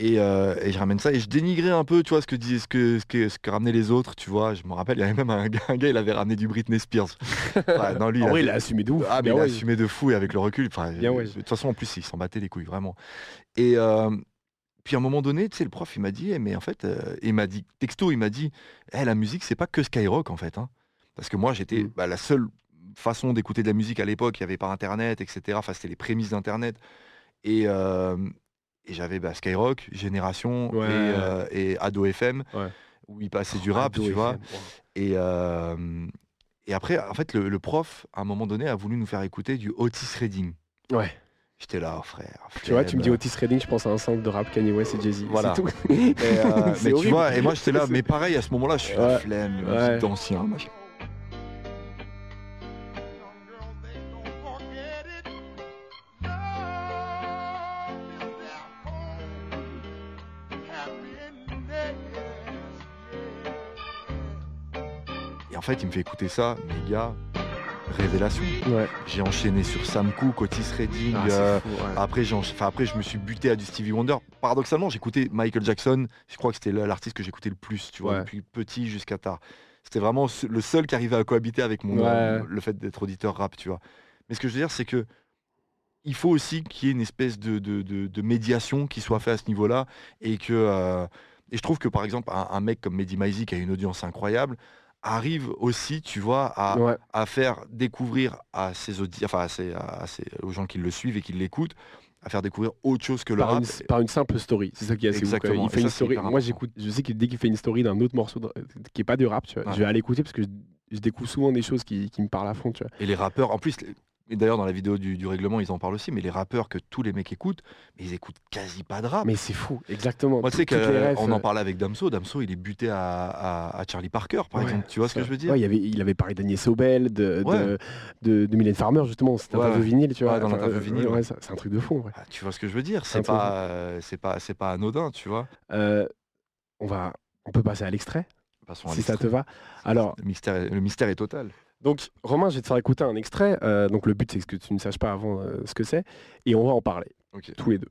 Euh, et, je ramène ça et je dénigrais un peu, tu vois, ce que disaient, ce que, ce que, ce que ramenaient les autres, tu vois. Je me rappelle, il y avait même un gars, il avait ramené du Britney Spears. non, lui, il, a assumé de ouf. Ah, mais il a assumé de fou et avec le recul. De toute façon, en plus, il s'en battait les couilles, vraiment. Et, puis à un moment donné, tu sais, le prof, il m'a dit, eh, mais en fait, euh, il m'a dit, texto, il m'a dit, eh, la musique, c'est pas que Skyrock, en fait. Hein. Parce que moi, j'étais mmh. bah, la seule façon d'écouter de la musique à l'époque, il n'y avait pas Internet, etc. Enfin, c'était les prémices d'Internet. Et, euh, et j'avais bah, Skyrock, Génération et, euh, et, Ado FM, où il passait du oh, rap, tu vois. Et, et après, en fait, le, le, prof, à un moment donné, a voulu nous faire écouter du Otis Redding. Ouais. J'étais là, frère. Tu vois, tu me dis Otis Redding, je pense à un centre de rap Kanye West et Jay-Z. Voilà. Tout. Et, euh, mais tu vois, et moi j'étais là, mais pareil, à ce moment-là, je suis la flemme, ouais. d'ancien, machin. Et en fait, il me fait écouter ça, mais gars, révélation. J'ai enchaîné sur Sam Cooke, Otis Redding. Ah, euh, après, après, je me suis buté à du Stevie Wonder. Paradoxalement, j'écoutais Michael Jackson. Je crois que c'était l'artiste que j'écoutais le plus, tu vois, depuis petit jusqu'à tard. C'était vraiment le seul qui arrivait à cohabiter avec mon le fait d'être auditeur rap, tu vois. Mais ce que je veux dire, c'est que il faut aussi qu'il y ait une espèce de, de, médiation qui soit faite à ce niveau-là et que euh, et je trouve que par exemple un, mec comme Mehdi Maizi qui a une audience incroyable arrive aussi, tu vois, à, faire découvrir à ses enfin à aux gens qui le suivent et qui l'écoutent, à faire découvrir autre chose que le par rap. Une, par une simple story, c'est ça qui est assez Exactement. Il fait une story. Moi, j'écoute. Je sais que dès qu'il fait une story d'un autre morceau qui est pas du rap, tu vois, je vais aller écouter parce que je, découvre souvent des choses qui, qui, me parlent à fond, tu vois. Et les rappeurs, en plus, et d'ailleurs, dans la vidéo du, règlement, ils en parlent aussi, mais les rappeurs que tous les mecs écoutent, mais ils écoutent quasi pas de rap. Mais c'est fou, exactement. Moi, tu sais qu'on en parlait avec Damso. Damso, il est buté à, Charlie Parker, par exemple. Tu vois ce que je veux dire? Il, avait, il avait parlé d'Agnès Sobel, de, de, de, Mylène Farmer, justement. C'était un vinyle, tu vois. dans l'interview vinyle. c'est un truc de fou, ah, tu vois ce que je veux dire? C'est pas, c'est pas, c'est pas anodin, tu vois. Euh, on, va, on peut passer à l'extrait si ça te va. Alors, le mystère, le mystère est total. Donc, Romain, je vais te faire écouter un extrait. Euh, donc, le but, c'est que tu ne saches pas avant euh, ce que c'est. Et on va en parler. Tous les deux.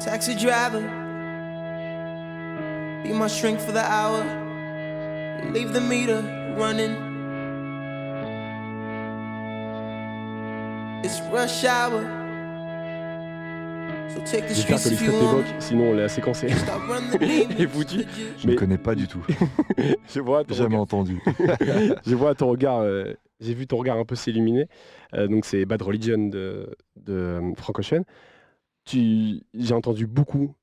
Taxi driver, be my shrink for the hour. Leave the meter running. J'espère que l'extrait t'évoque, sinon la séquence est, est foutue. Je ne connais pas du tout. je vois Jamais entendu. je vois ton regard, euh, j'ai vu ton regard un peu s'illuminer. Euh, donc c'est Bad Religion de, de euh, Frank Ocean. J'ai entendu beaucoup,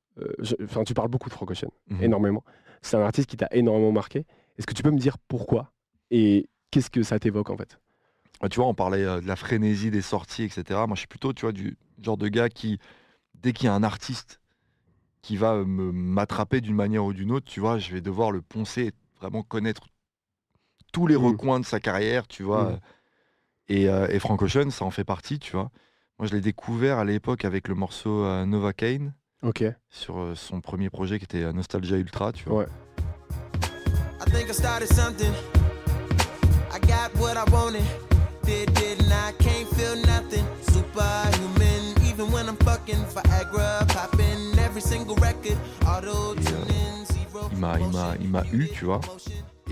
enfin tu parles beaucoup de Frank Ocean, mhm. énormément. C'est un artiste qui t'a énormément marqué. Est-ce que tu peux me dire pourquoi et qu'est-ce que ça t'évoque en fait? Tu vois, on parlait de la frénésie des sorties, etc. Moi, je suis plutôt, tu vois, du genre de gars qui, dès qu'il y a un artiste qui va me m'attraper d'une manière ou d'une autre, tu vois, je vais devoir le poncer, vraiment connaître tous les mmh. recoins de sa carrière, tu vois. Mmh. Et, euh, et, Frank Ocean, ça en fait partie, tu vois. Moi, je l'ai découvert à l'époque avec le morceau euh, Nova Kane. Ok. Sur euh, son premier projet qui était Nostalgia Ultra, tu vois. Ouais. Il m'a, il m'a, il m'a eu, tu vois.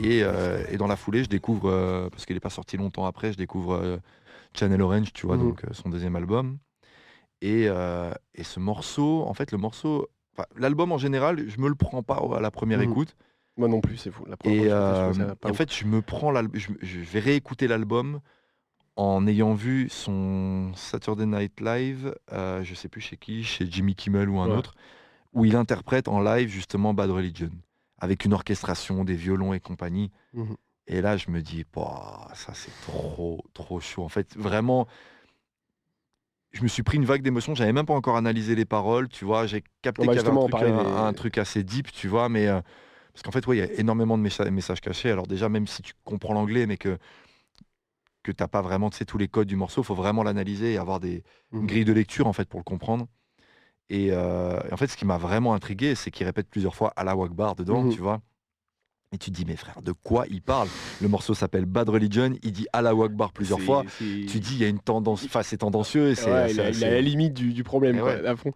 Et, euh, et, dans la foulée, je découvre, euh, parce qu'il n'est pas sorti longtemps après, je découvre euh, Channel Orange, tu vois, mhm. donc son deuxième album. Et, et, ce morceau, en fait, le morceau, l'album en général, je me le prends pas à la première mhm. écoute. Moi non plus, c'est fou. et, en fait, je me prends je, je vais réécouter l'album en ayant vu son Saturday Night Live, je sais plus chez qui, chez Jimmy Kimmel ou un autre, où il interprète en live justement Bad Religion avec une orchestration, des violons et compagnie. Mmh et là, je me dis, ça c'est trop, trop chaud. En fait, vraiment, je me suis pris une vague d'émotions. J'avais même pas encore analysé les paroles, tu vois. J'ai capté bah, qu'il y avait un truc, assez deep, tu vois. Mais euh, parce qu'en fait, il y a énormément de messages, cachés. Alors déjà, même si tu comprends l'anglais, mais que que t'as pas vraiment, tu sais, tous les codes du morceau, il faut vraiment l'analyser et avoir des mmh grilles de lecture en fait pour le comprendre. Euh, et, en fait, ce qui m'a vraiment intrigué, c'est qu'il répète plusieurs fois Allah Wakbar dedans, mmh tu vois. Et tu te dis, mais frère, de quoi il parle? Le morceau s'appelle Bad Religion, il dit Allah Wakbar plusieurs fois. Tu dis, il y a une tendance, enfin, c'est tendancieux. Et c'est, il, a, la limite du, problème, à fond.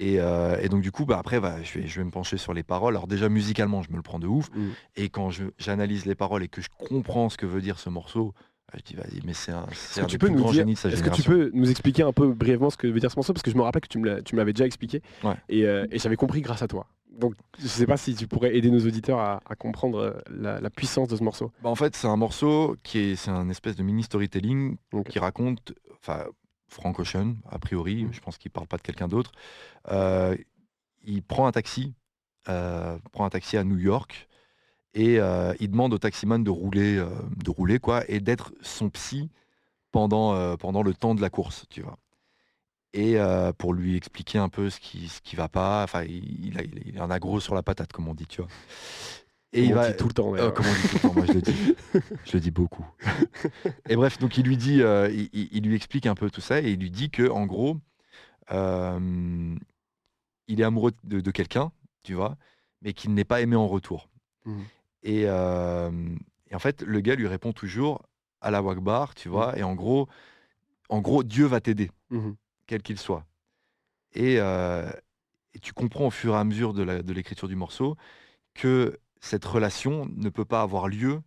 Euh, et, donc, du coup, bah, après, bah, je, vais, je vais me pencher sur les paroles. Alors, déjà, musicalement, je me le prends de ouf. Mmh. Et quand j'analyse les paroles et que je comprends ce que veut dire ce morceau, je dis vas-y, mais c'est un, est-ce que tu peux nous dire, Est-ce que tu peux nous expliquer un peu brièvement ce que veut dire ce morceau Parce que je me rappelle que tu me l'avais déjà expliqué euh, et, j'avais compris grâce à toi. Donc je sais pas si tu pourrais aider nos auditeurs à, comprendre euh, la, puissance de ce morceau. Bah, en fait, c'est un morceau qui est, c'est un espèce de mini storytelling qui raconte, enfin, Frank Ocean, a priori, mm. je pense qu'il parle pas de quelqu'un d'autre. Euh, il prend un taxi, prend un taxi à New York et euh, il demande au taximan de rouler, euh, de rouler quoi, et d'être son psy pendant, euh, pendant le temps de la course, tu vois. Et pour lui expliquer un peu ce qui, ce qui va pas, enfin, il, il, en a gros sur la patate, comme on dit, tu vois. Et il va dit tout le temps. comme on dit tout le temps, moi je le dis, je le dis beaucoup. et bref, donc il lui dit, il, lui explique un peu tout ça et il lui dit que en gros, il est amoureux de, quelqu'un, tu vois, mais qu'il n'est pas aimé en retour. Mmh. Et, en fait, le gars lui répond toujours à la Wakbar, tu mmh. vois, et en gros, en gros, Dieu va t'aider, mmh quel qu'il soit. Et, tu comprends au fur et à mesure de l'écriture du morceau que cette relation ne peut pas avoir lieu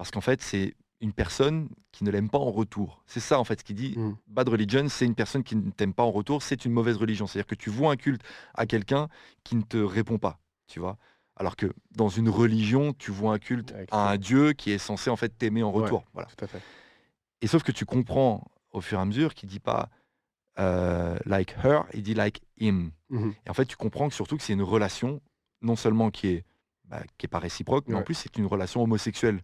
parce qu'en fait, c'est une personne qui ne l'aime pas en retour. C'est ça en fait ce qu'il dit. Mmh. Bad religion, c'est une personne qui ne t'aime pas en retour, c'est une mauvaise religion. C'est-à-dire que tu vois un culte à quelqu'un qui ne te répond pas, tu vois. Alors que dans une religion, tu vois un culte à un Dieu qui est censé en fait t'aimer en retour. voilà. Et sauf que tu comprends au fur et à mesure qu'il dit pas euh, like her, il dit like him. Mmh et en fait, tu comprends que surtout que c'est une relation non seulement qui est bah, qui est pas réciproque, mais en plus c'est une relation homosexuelle.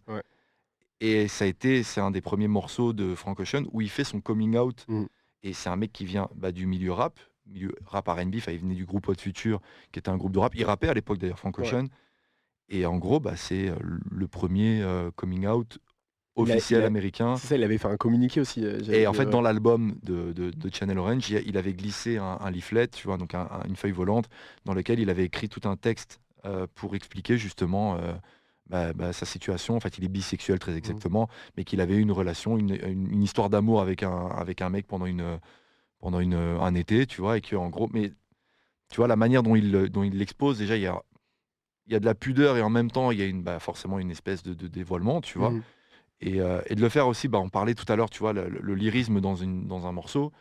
Et ça a été, c'est un des premiers morceaux de Frank Ocean où il fait son coming out. Mmh. Et c'est un mec qui vient bah, du milieu rap, milieu rap R&B, il venait du groupe Hot Future, qui était un groupe de rap. Il rappait à l'époque d'ailleurs, Frank Ocean. Et en gros, bah, c'est euh, le premier euh, coming out officiel américain. C'est ça, il avait fait un communiqué aussi. Euh, et en fait, dans l'album de, de, Channel Orange, il avait glissé un, leaflet, tu vois, donc une feuille volante, dans lequel il avait écrit tout un texte pour expliquer justement bah, bah, sa situation. En fait, il est bisexuel très mmh. exactement, mais qu'il avait eu une relation, une, une histoire d'amour avec un, avec un mec pendant une pendant une, un été, tu vois, et que en gros, mais tu vois, la manière dont il, dont il l'expose, déjà, il y a, il y a de la pudeur et en même temps, il y a une, bah, forcément une espèce de, dévoilement, tu vois. Mmh. Et, euh, et, de le faire aussi, bah, on parlait tout à l'heure, tu vois, le, lyrisme dans, une, dans un morceau,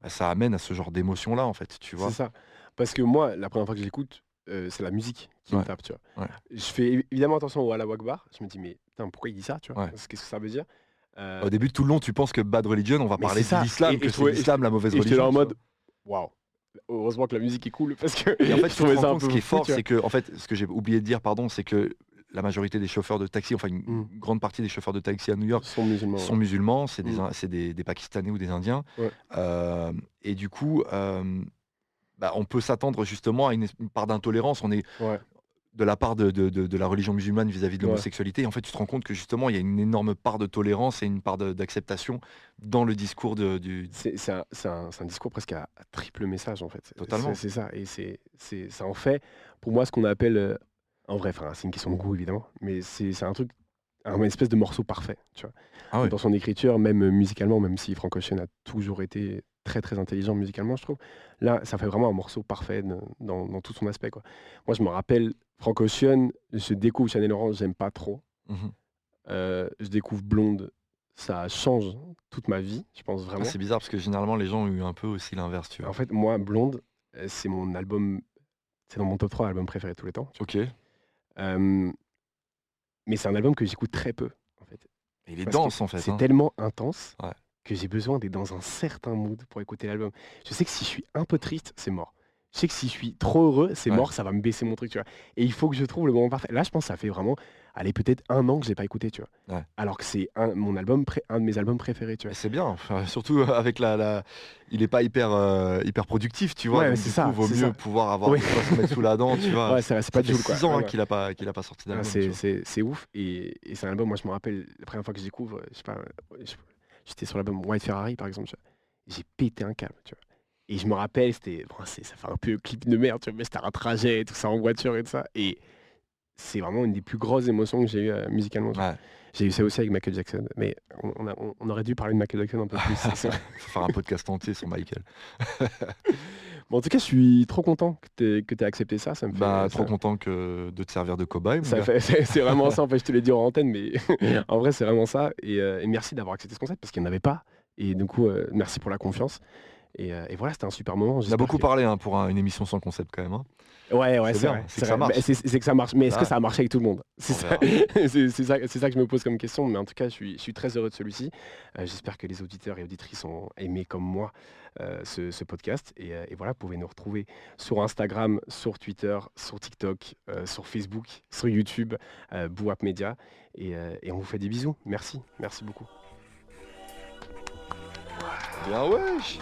bah, ça amène à ce genre d'émotion-là, en fait, tu vois. C'est ça. Parce que moi, la première fois que j'écoute, euh, c'est la musique qui me tape, tu vois. Je fais évidemment attention au la Wakbar. Je me dis, mais pourquoi il dit ça, tu vois? Qu'est-ce que ça veut dire? Euh, Au début, tout le long, tu penses que Bad Religion, on va parler de l'islam, que c'est l'islam la mauvaise religion. J'étais en mode, waouh. Heureusement que la musique est cool parce que. Et en fait, je trouvais ça un peu. Ce qui est fort, c'est que, en fait, ce que j'ai oublié de dire, pardon, c'est que la majorité des chauffeurs de taxi, enfin une Mm. grande partie des chauffeurs de taxi à New York Sont musulmans. sont ouais. musulmans, c'est des, Mm. C'est des, des Pakistanais ou des Indiens. Ouais. Euh, et du coup, euh, bah, on peut s'attendre justement à une, une part d'intolérance. On est Ouais. De la part de, de- de- de la religion musulmane vis-à-vis de l'homosexualité. En fait, tu te rends compte que justement, il y a une énorme part de tolérance et une part d'acceptation dans le discours de, du. C'est un, un- discours presque à, à triple message en fait. Totalement. C'est ça. Et c'est ça en fait, pour moi, ce qu'on appelle, euh, en vrai, c'est une question de goût évidemment, mais c'est un truc, un espèce de morceau parfait. Tu vois. Ah. Dans son écriture, même musicalement, même si Frank Ocean a toujours été très très intelligent musicalement, je trouve. Là, ça fait vraiment un morceau parfait de- dans, dans tout son aspect. Quoi. Moi, je me rappelle, Frank Ocean, je découvre Chanel Orange, j'aime pas trop. Mhm. Euh, je découvre Blonde, ça change toute ma vie, je pense Ah, vraiment. c'est bizarre parce que généralement, les gens ont eu un peu aussi l'inverse, tu vois. En fait, moi, Blonde, euh, c'est mon album, c'est dans mon top 3 albums préférés de tous les temps. Ok. Euh, mais c'est un album que j'écoute très peu, en fait. il est dense en fait. C'est hein. tellement intense Ouais. Que j'ai besoin d'être dans un certain mood pour écouter l'album. Je sais que si je suis un peu triste, c'est mort. Je sais que si je suis trop heureux, c'est Ouais. mort, ça va me baisser mon truc, tu vois. Et il faut que je trouve le moment parfait. Là, je pense que ça fait vraiment, allez, peut-être un an que j'ai pas écouté, tu vois. Ouais. Alors que c'est un, mon album, pré- un de mes albums préférés, tu vois. c'est bien, enfin, surtout euh, avec la, la- il est pas hyper euh, hyper productif, tu vois. Ouais, c'est du ça, coup, vaut mieux ça. pouvoir avoir quoi se mettre sous la dent, tu vois. Ouais, c'est pas Jules, quoi. six ans hein, Ouais, ouais. qu'il a pas qu'il a pas sorti Ah, d'album. c'est- vois. c'est ouf et, et c'est un album moi je me rappelle la première fois que je découvre je sais pas je- j'étais sur l'album White Ferrari par exemple j'ai pété un câble tu vois et je me rappelle c'était bon, ça fait un peu clip de merde tu vois mais c'était un trajet tout ça en voiture et tout ça et c'est vraiment une des plus grosses émotions que j'ai eu euh, musicalement. Ouais. j'ai eu ça aussi avec Michael Jackson mais on, on a- on- on aurait dû parler de Michael Jackson un peu plus. Faut faire un podcast entier sur Michael. Bon, en tout cas je suis trop content que tu aies accepté ça ça me fait Bah, ça- trop content que de te servir de cobaye. fait- c'est c'est vraiment ça, en fait, je te l'ai dit en antenne, mais en vrai, c'est vraiment ça. Et, euh, et merci d'avoir accepté ce concept parce qu'il n'y en avait pas. Et du coup, euh, merci pour la confiance. Et, euh, et voilà, c'était un super moment. On a beaucoup que- parlé hein, pour un- une émission sans concept quand même. hein. Ouais, ouais, C'est que ça marche. C'est que ça marche. Mais est-ce que ça a marché avec tout le monde? C'est ça, ça, que je me pose comme question. Mais en tout cas, je suis, je suis très heureux de celui-ci. Euh, J'espère que les auditeurs et auditrices ont aimé comme moi euh, ce, ce podcast. Et, et voilà, vous pouvez nous retrouver sur Instagram, sur Twitter, sur TikTok, euh, sur Facebook, sur YouTube, Bouap Media. Et, et on vous fait des bisous. Merci. Merci beaucoup. Bien wesh